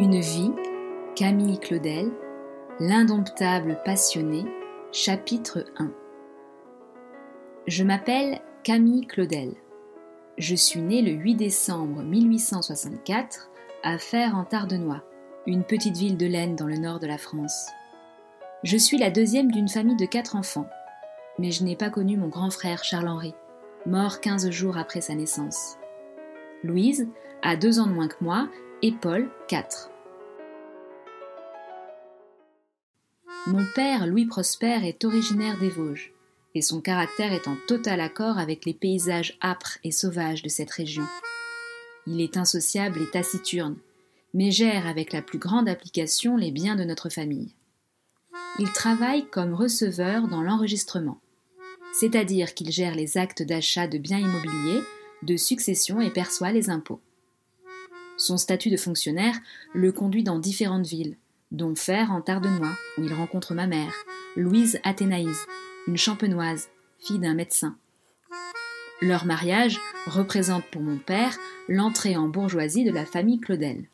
Une vie, Camille Claudel, L'indomptable passionné, chapitre 1 Je m'appelle Camille Claudel. Je suis née le 8 décembre 1864 à Fère en Tardenois, une petite ville de l'Aisne dans le nord de la France. Je suis la deuxième d'une famille de quatre enfants, mais je n'ai pas connu mon grand frère Charles-Henri, mort 15 jours après sa naissance. Louise a deux ans de moins que moi et Paul, 4. Mon père, Louis Prosper, est originaire des Vosges, et son caractère est en total accord avec les paysages âpres et sauvages de cette région. Il est insociable et taciturne, mais gère avec la plus grande application les biens de notre famille. Il travaille comme receveur dans l'enregistrement, c'est-à-dire qu'il gère les actes d'achat de biens immobiliers, de succession et perçoit les impôts. Son statut de fonctionnaire le conduit dans différentes villes, dont Fer en Tardenois, où il rencontre ma mère, Louise Athénaïse, une champenoise, fille d'un médecin. Leur mariage représente pour mon père l'entrée en bourgeoisie de la famille Claudel.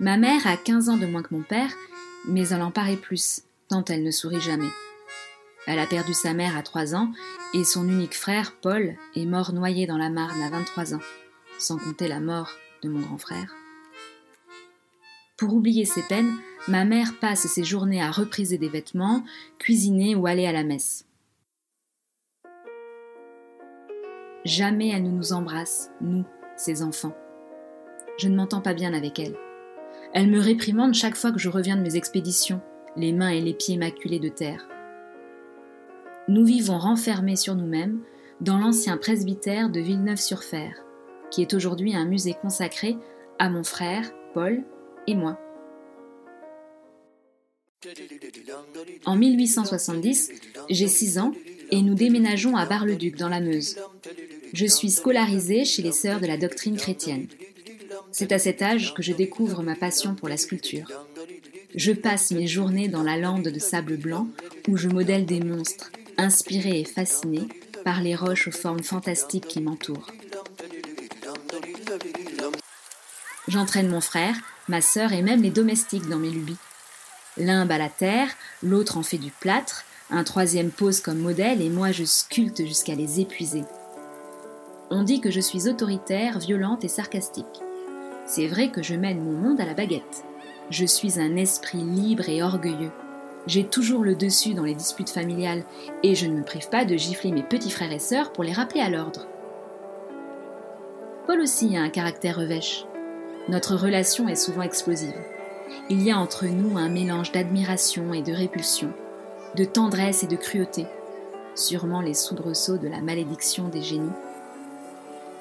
Ma mère a 15 ans de moins que mon père, mais elle en paraît plus, tant elle ne sourit jamais. Elle a perdu sa mère à 3 ans et son unique frère, Paul, est mort noyé dans la Marne à 23 ans, sans compter la mort de mon grand frère. Pour oublier ses peines, ma mère passe ses journées à repriser des vêtements, cuisiner ou aller à la messe. Jamais elle ne nous embrasse, nous, ses enfants. Je ne m'entends pas bien avec elle. Elle me réprimande chaque fois que je reviens de mes expéditions, les mains et les pieds maculés de terre. Nous vivons renfermés sur nous-mêmes dans l'ancien presbytère de Villeneuve-sur-Fer, qui est aujourd'hui un musée consacré à mon frère, Paul, et moi. En 1870, j'ai 6 ans et nous déménageons à Bar-le-Duc dans la Meuse. Je suis scolarisée chez les sœurs de la doctrine chrétienne. C'est à cet âge que je découvre ma passion pour la sculpture. Je passe mes journées dans la lande de sable blanc où je modèle des monstres, inspirés et fascinés par les roches aux formes fantastiques qui m'entourent. J'entraîne mon frère, ma sœur et même les domestiques dans mes lubies. L'un bat la terre, l'autre en fait du plâtre, un troisième pose comme modèle et moi je sculpte jusqu'à les épuiser. On dit que je suis autoritaire, violente et sarcastique. C'est vrai que je mène mon monde à la baguette. Je suis un esprit libre et orgueilleux. J'ai toujours le dessus dans les disputes familiales et je ne me prive pas de gifler mes petits frères et sœurs pour les rappeler à l'ordre. Paul aussi a un caractère revêche. Notre relation est souvent explosive. Il y a entre nous un mélange d'admiration et de répulsion, de tendresse et de cruauté, sûrement les soubresauts de la malédiction des génies.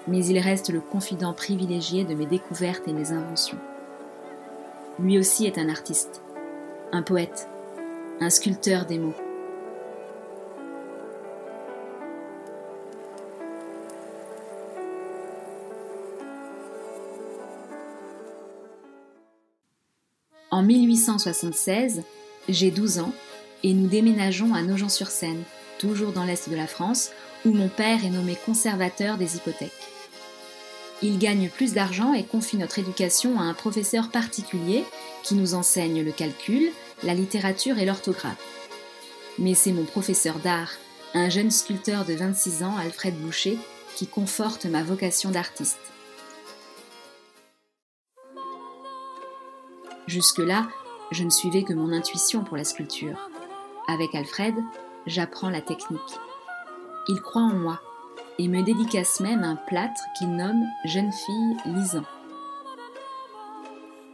Mais il reste le confident privilégié de mes découvertes et mes inventions. Lui aussi est un artiste, un poète, un sculpteur des mots. En 1876, j'ai 12 ans et nous déménageons à Nogent-sur-Seine, toujours dans l'est de la France, où mon père est nommé conservateur des hypothèques. Il gagne plus d'argent et confie notre éducation à un professeur particulier qui nous enseigne le calcul, la littérature et l'orthographe. Mais c'est mon professeur d'art, un jeune sculpteur de 26 ans, Alfred Boucher, qui conforte ma vocation d'artiste. Jusque-là, je ne suivais que mon intuition pour la sculpture. Avec Alfred, j'apprends la technique. Il croit en moi et me dédicace même un plâtre qu'il nomme Jeune fille lisant.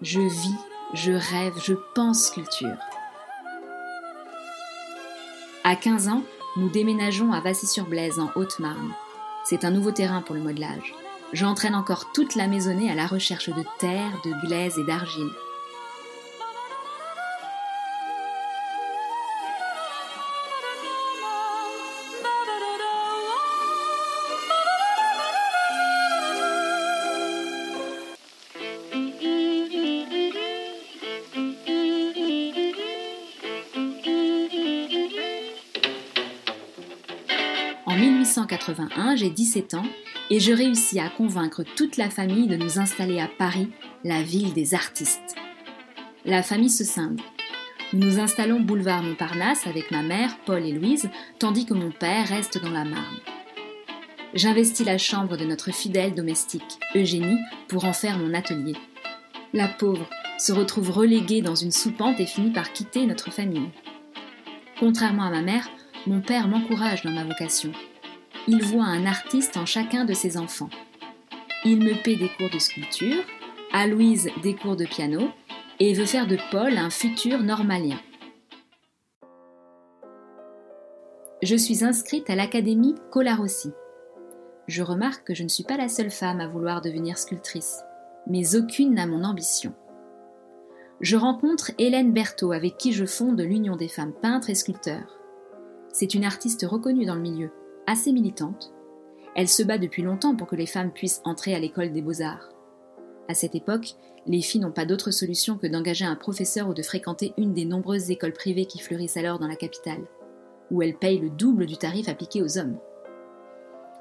Je vis, je rêve, je pense sculpture. À 15 ans, nous déménageons à Vassy-sur-Blaise en Haute-Marne. C'est un nouveau terrain pour le modelage. J'entraîne encore toute la maisonnée à la recherche de terre, de glaise et d'argile. En 1881, j'ai 17 ans et je réussis à convaincre toute la famille de nous installer à Paris, la ville des artistes. La famille se scinde. Nous nous installons boulevard Montparnasse avec ma mère, Paul et Louise, tandis que mon père reste dans la Marne. J'investis la chambre de notre fidèle domestique, Eugénie, pour en faire mon atelier. La pauvre se retrouve reléguée dans une soupente et finit par quitter notre famille. Contrairement à ma mère, mon père m'encourage dans ma vocation. Il voit un artiste en chacun de ses enfants. Il me paie des cours de sculpture, à Louise des cours de piano et veut faire de Paul un futur normalien. Je suis inscrite à l'Académie Colarossi. Je remarque que je ne suis pas la seule femme à vouloir devenir sculptrice, mais aucune n'a mon ambition. Je rencontre Hélène Berthaud avec qui je fonde l'Union des femmes peintres et sculpteurs. C'est une artiste reconnue dans le milieu, assez militante. Elle se bat depuis longtemps pour que les femmes puissent entrer à l'école des beaux-arts. À cette époque, les filles n'ont pas d'autre solution que d'engager un professeur ou de fréquenter une des nombreuses écoles privées qui fleurissent alors dans la capitale, où elles payent le double du tarif appliqué aux hommes.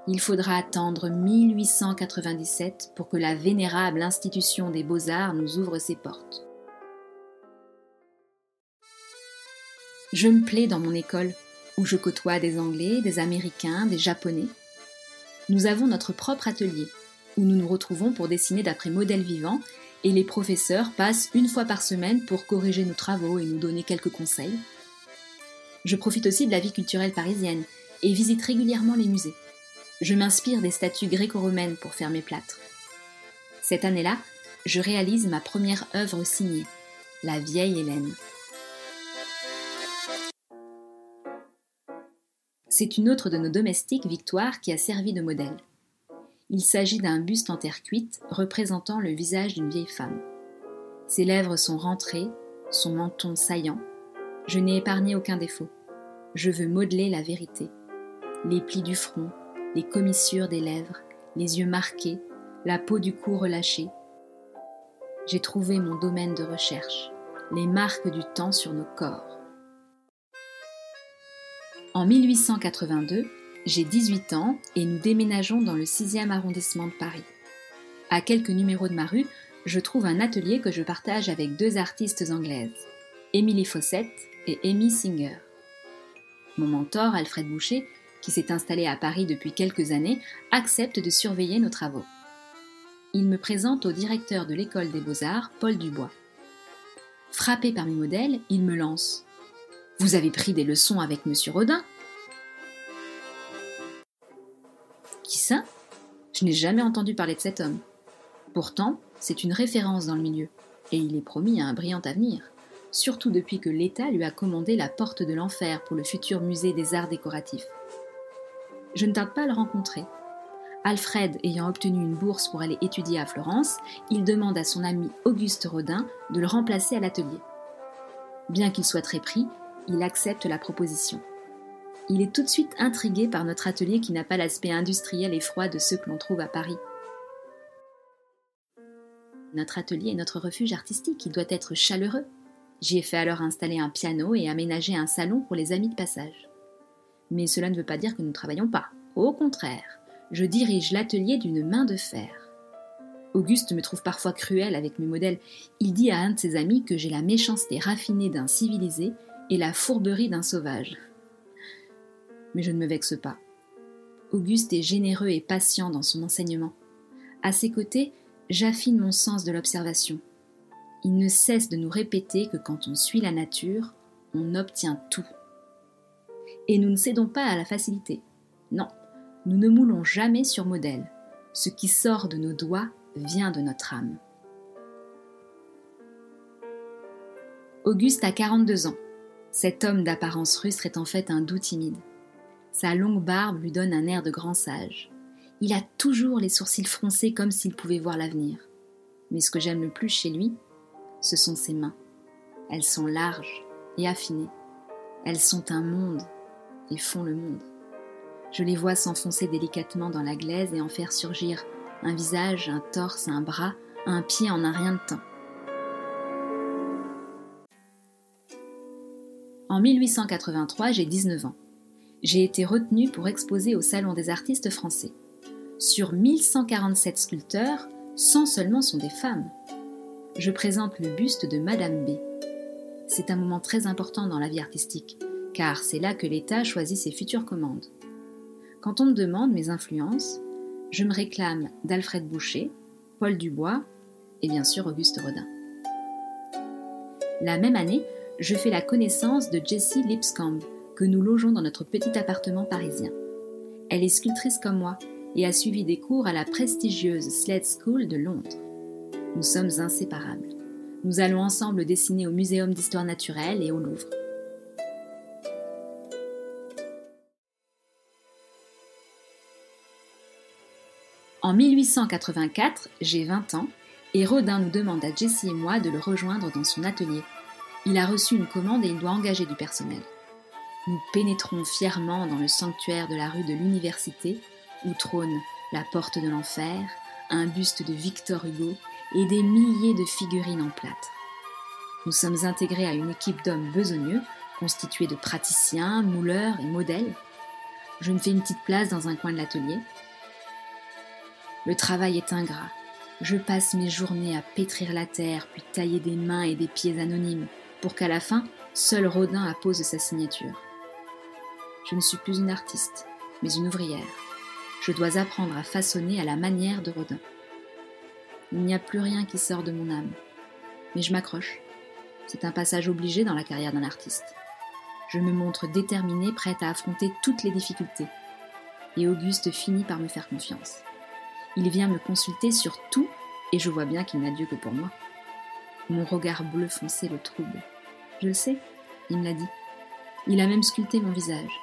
Il faudra attendre 1897 pour que la vénérable institution des beaux-arts nous ouvre ses portes. Je me plais dans mon école, où je côtoie des Anglais, des Américains, des Japonais. Nous avons notre propre atelier, où nous nous retrouvons pour dessiner d'après modèles vivants, et les professeurs passent une fois par semaine pour corriger nos travaux et nous donner quelques conseils. Je profite aussi de la vie culturelle parisienne et visite régulièrement les musées. Je m'inspire des statues gréco-romaines pour faire mes plâtres. Cette année-là, je réalise ma première œuvre signée, La vieille Hélène. C'est une autre de nos domestiques, Victoire, qui a servi de modèle. Il s'agit d'un buste en terre cuite représentant le visage d'une vieille femme. Ses lèvres sont rentrées, son menton saillant. Je n'ai épargné aucun défaut. Je veux modeler la vérité. Les plis du front, les commissures des lèvres, les yeux marqués, la peau du cou relâchée. J'ai trouvé mon domaine de recherche, les marques du temps sur nos corps. En 1882, j'ai 18 ans et nous déménageons dans le 6e arrondissement de Paris. À quelques numéros de ma rue, je trouve un atelier que je partage avec deux artistes anglaises, Emily Fawcett et Amy Singer. Mon mentor, Alfred Boucher, qui s'est installé à Paris depuis quelques années, accepte de surveiller nos travaux. Il me présente au directeur de l'école des beaux-arts, Paul Dubois. Frappé par mes modèles, il me lance. Vous avez pris des leçons avec Monsieur Rodin Qui ça? Je n'ai jamais entendu parler de cet homme. Pourtant, c'est une référence dans le milieu, et il est promis à un brillant avenir, surtout depuis que l'État lui a commandé la porte de l'enfer pour le futur musée des arts décoratifs. Je ne tarde pas à le rencontrer. Alfred ayant obtenu une bourse pour aller étudier à Florence, il demande à son ami Auguste Rodin de le remplacer à l'atelier. Bien qu'il soit très pris, il accepte la proposition il est tout de suite intrigué par notre atelier qui n'a pas l'aspect industriel et froid de ceux que l'on trouve à Paris. Notre atelier est notre refuge artistique, il doit être chaleureux. J'y ai fait alors installer un piano et aménager un salon pour les amis de passage. Mais cela ne veut pas dire que nous ne travaillons pas. Au contraire, je dirige l'atelier d'une main de fer. Auguste me trouve parfois cruel avec mes modèles. Il dit à un de ses amis que j'ai la méchanceté raffinée d'un civilisé et la fourberie d'un sauvage mais je ne me vexe pas. Auguste est généreux et patient dans son enseignement. À ses côtés, j'affine mon sens de l'observation. Il ne cesse de nous répéter que quand on suit la nature, on obtient tout. Et nous ne cédons pas à la facilité. Non, nous ne moulons jamais sur modèle. Ce qui sort de nos doigts vient de notre âme. Auguste a 42 ans. Cet homme d'apparence rustre est en fait un doux timide. Sa longue barbe lui donne un air de grand sage. Il a toujours les sourcils froncés comme s'il pouvait voir l'avenir. Mais ce que j'aime le plus chez lui, ce sont ses mains. Elles sont larges et affinées. Elles sont un monde et font le monde. Je les vois s'enfoncer délicatement dans la glaise et en faire surgir un visage, un torse, un bras, un pied en un rien de temps. En 1883, j'ai 19 ans j'ai été retenue pour exposer au Salon des artistes français. Sur 1147 sculpteurs, 100 seulement sont des femmes. je présente le buste de Madame B. C'est un moment très important dans la vie artistique, car c'est là que l'État choisit ses futures commandes. Quand on me demande mes influences, je me réclame d'Alfred Boucher, Paul Dubois et bien sûr Auguste Rodin. La même année, je fais la connaissance de Jessie Lipscomb, que nous logeons dans notre petit appartement parisien. Elle est sculptrice comme moi et a suivi des cours à la prestigieuse Sled School de Londres. Nous sommes inséparables. Nous allons ensemble dessiner au Muséum d'histoire naturelle et au Louvre. En 1884, j'ai 20 ans, et Rodin nous demande à Jessie et moi de le rejoindre dans son atelier. Il a reçu une commande et il doit engager du personnel. Nous pénétrons fièrement dans le sanctuaire de la rue de l'Université, où trône la porte de l'enfer, un buste de Victor Hugo et des milliers de figurines en plâtre. Nous sommes intégrés à une équipe d'hommes besogneux, constituée de praticiens, mouleurs et modèles. Je me fais une petite place dans un coin de l'atelier. Le travail est ingrat. Je passe mes journées à pétrir la terre, puis tailler des mains et des pieds anonymes, pour qu'à la fin, seul Rodin appose sa signature. Je ne suis plus une artiste, mais une ouvrière. Je dois apprendre à façonner à la manière de Rodin. Il n'y a plus rien qui sort de mon âme. Mais je m'accroche. C'est un passage obligé dans la carrière d'un artiste. Je me montre déterminée, prête à affronter toutes les difficultés. Et Auguste finit par me faire confiance. Il vient me consulter sur tout et je vois bien qu'il n'a Dieu que pour moi. Mon regard bleu foncé le trouble. Je le sais, il me l'a dit. Il a même sculpté mon visage.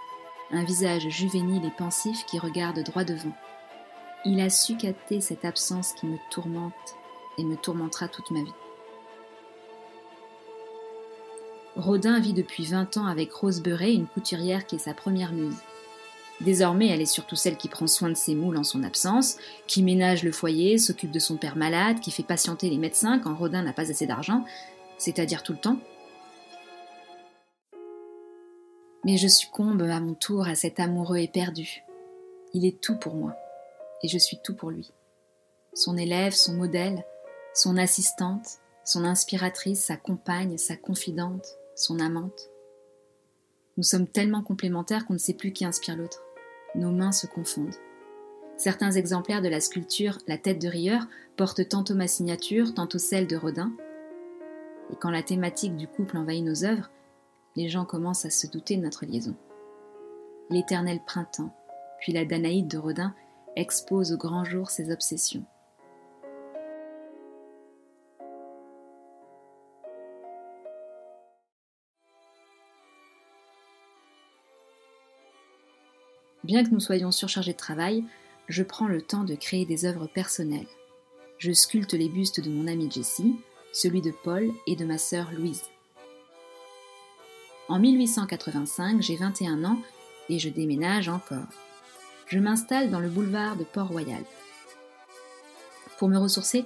Un visage juvénile et pensif qui regarde droit devant. Il a su capter cette absence qui me tourmente et me tourmentera toute ma vie. Rodin vit depuis 20 ans avec Rose Beuret, une couturière qui est sa première muse. Désormais, elle est surtout celle qui prend soin de ses moules en son absence, qui ménage le foyer, s'occupe de son père malade, qui fait patienter les médecins quand Rodin n'a pas assez d'argent, c'est-à-dire tout le temps. Mais je succombe à mon tour à cet amoureux éperdu. Il est tout pour moi, et je suis tout pour lui. Son élève, son modèle, son assistante, son inspiratrice, sa compagne, sa confidente, son amante. Nous sommes tellement complémentaires qu'on ne sait plus qui inspire l'autre nos mains se confondent. Certains exemplaires de la sculpture La tête de rieur portent tantôt ma signature, tantôt celle de Rodin. Et quand la thématique du couple envahit nos œuvres, les gens commencent à se douter de notre liaison. L'éternel printemps, puis la Danaïde de Rodin expose au grand jour ses obsessions. Bien que nous soyons surchargés de travail, je prends le temps de créer des œuvres personnelles. Je sculpte les bustes de mon ami Jessie, celui de Paul et de ma sœur Louise. En 1885, j'ai 21 ans et je déménage encore. Je m'installe dans le boulevard de Port-Royal. Pour me ressourcer,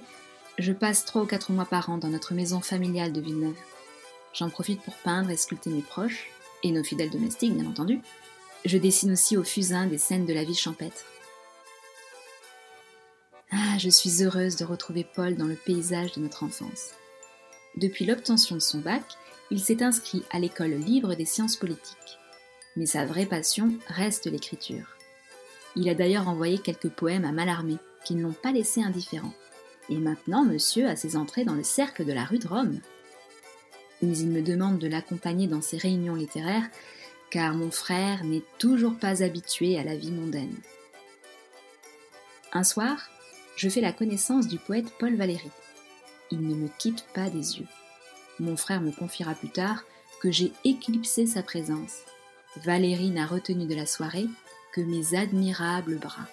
je passe 3 ou 4 mois par an dans notre maison familiale de Villeneuve. J'en profite pour peindre et sculpter mes proches, et nos fidèles domestiques bien entendu, je dessine aussi au fusain des scènes de la vie champêtre. Ah, je suis heureuse de retrouver Paul dans le paysage de notre enfance. Depuis l'obtention de son bac, il s'est inscrit à l'école libre des sciences politiques. Mais sa vraie passion reste l'écriture. Il a d'ailleurs envoyé quelques poèmes à Mallarmé, qui ne l'ont pas laissé indifférent. Et maintenant, monsieur a ses entrées dans le cercle de la rue de Rome. Mais il me demande de l'accompagner dans ses réunions littéraires car mon frère n'est toujours pas habitué à la vie mondaine. Un soir, je fais la connaissance du poète Paul Valéry. Il ne me quitte pas des yeux. Mon frère me confiera plus tard que j'ai éclipsé sa présence. Valérie n'a retenu de la soirée que mes admirables bras.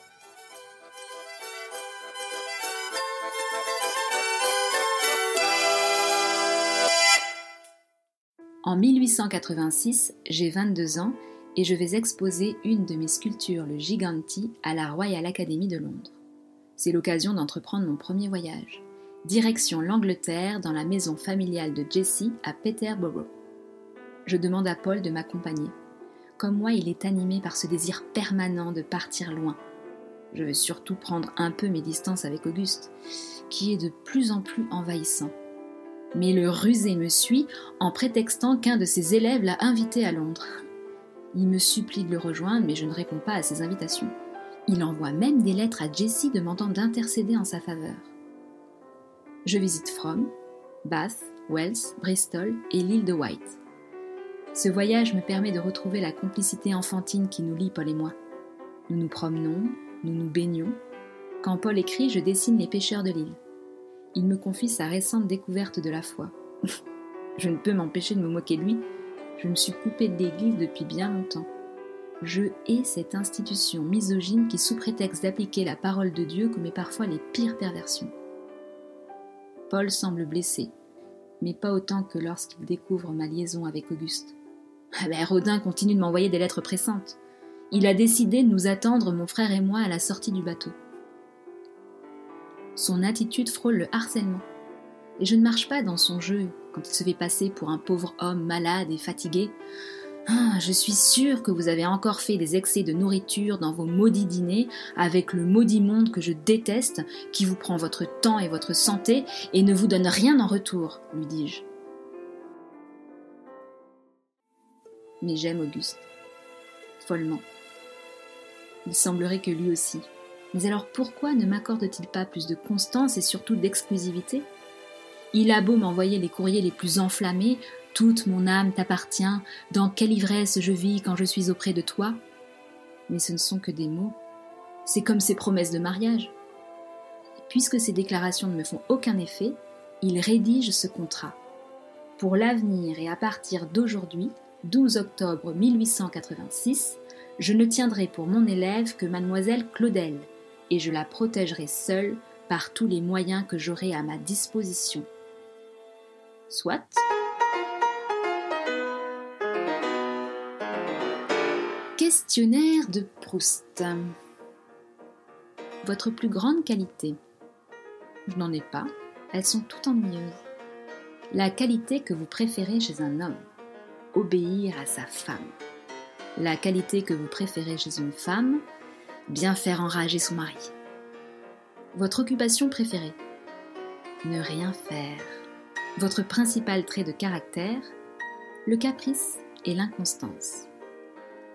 En 1886, j'ai 22 ans et je vais exposer une de mes sculptures, le Giganti, à la Royal Academy de Londres. C'est l'occasion d'entreprendre mon premier voyage. Direction l'Angleterre dans la maison familiale de Jessie à Peterborough. Je demande à Paul de m'accompagner. Comme moi, il est animé par ce désir permanent de partir loin. Je veux surtout prendre un peu mes distances avec Auguste, qui est de plus en plus envahissant. Mais le rusé me suit en prétextant qu'un de ses élèves l'a invité à Londres. Il me supplie de le rejoindre, mais je ne réponds pas à ses invitations. Il envoie même des lettres à Jessie demandant d'intercéder en sa faveur. Je visite From, Bath, Wells, Bristol et l'île de White. Ce voyage me permet de retrouver la complicité enfantine qui nous lie, Paul et moi. Nous nous promenons, nous nous baignons. Quand Paul écrit, je dessine les pêcheurs de l'île. Il me confie sa récente découverte de la foi. je ne peux m'empêcher de me moquer de lui. Je me suis coupée de l'église depuis bien longtemps. Je hais cette institution misogyne qui, sous prétexte d'appliquer la parole de Dieu, commet parfois les pires perversions. Paul semble blessé, mais pas autant que lorsqu'il découvre ma liaison avec Auguste. Ah ben, Rodin continue de m'envoyer des lettres pressantes. Il a décidé de nous attendre, mon frère et moi, à la sortie du bateau. Son attitude frôle le harcèlement. Et je ne marche pas dans son jeu quand il se fait passer pour un pauvre homme malade et fatigué. Ah, je suis sûre que vous avez encore fait des excès de nourriture dans vos maudits dîners avec le maudit monde que je déteste, qui vous prend votre temps et votre santé et ne vous donne rien en retour, lui dis-je. Mais j'aime Auguste. Follement. Il semblerait que lui aussi. Mais alors pourquoi ne m'accorde-t-il pas plus de constance et surtout d'exclusivité? Il a beau m'envoyer les courriers les plus enflammés, toute mon âme t'appartient, dans quelle ivresse je vis quand je suis auprès de toi? Mais ce ne sont que des mots. C'est comme ces promesses de mariage. puisque ces déclarations ne me font aucun effet, il rédige ce contrat. Pour l'avenir et à partir d'aujourd'hui, 12 octobre 1886, je ne tiendrai pour mon élève que mademoiselle Claudel, et je la protégerai seule par tous les moyens que j'aurai à ma disposition. Soit. Questionnaire de Proust. Votre plus grande qualité Je n'en ai pas, elles sont toutes ennuyeuses. La qualité que vous préférez chez un homme Obéir à sa femme. La qualité que vous préférez chez une femme Bien faire enrager son mari. Votre occupation préférée Ne rien faire. Votre principal trait de caractère Le caprice et l'inconstance.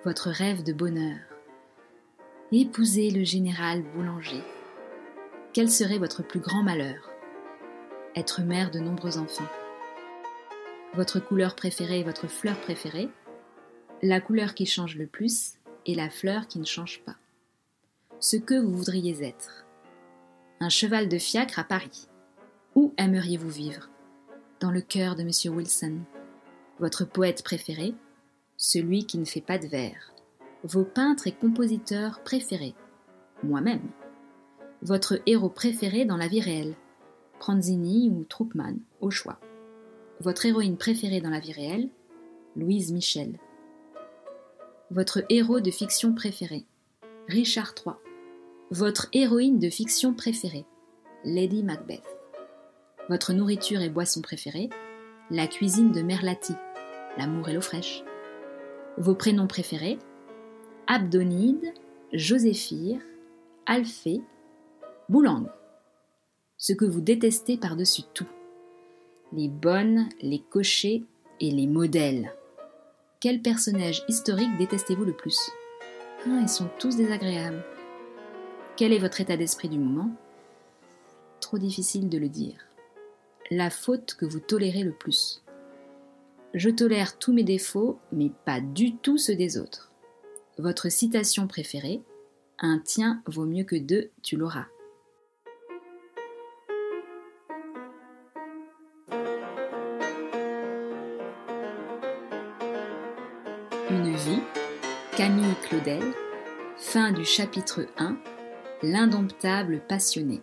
Votre rêve de bonheur Épouser le général boulanger. Quel serait votre plus grand malheur? Être mère de nombreux enfants. Votre couleur préférée et votre fleur préférée La couleur qui change le plus et la fleur qui ne change pas ce que vous voudriez être. Un cheval de fiacre à Paris. Où aimeriez-vous vivre? Dans le cœur de M. Wilson. Votre poète préféré? Celui qui ne fait pas de vers. Vos peintres et compositeurs préférés? Moi-même. Votre héros préféré dans la vie réelle? Pranzini ou Troupman, au choix. Votre héroïne préférée dans la vie réelle? Louise Michel. Votre héros de fiction préféré? Richard III. Votre héroïne de fiction préférée, Lady Macbeth. Votre nourriture et boisson préférée, la cuisine de Merlati, l'amour et l'eau fraîche. Vos prénoms préférés, Abdonide, Joséphire, Alphée, Boulang. Ce que vous détestez par-dessus tout. Les bonnes, les cochers et les modèles. Quel personnage historique détestez-vous le plus? Ah, Ils sont tous désagréables. Quel est votre état d'esprit du moment? Trop difficile de le dire. La faute que vous tolérez le plus. Je tolère tous mes défauts, mais pas du tout ceux des autres. Votre citation préférée Un tien vaut mieux que deux, tu l'auras. Une vie, Camille Claudel, fin du chapitre 1 L'indomptable passionné.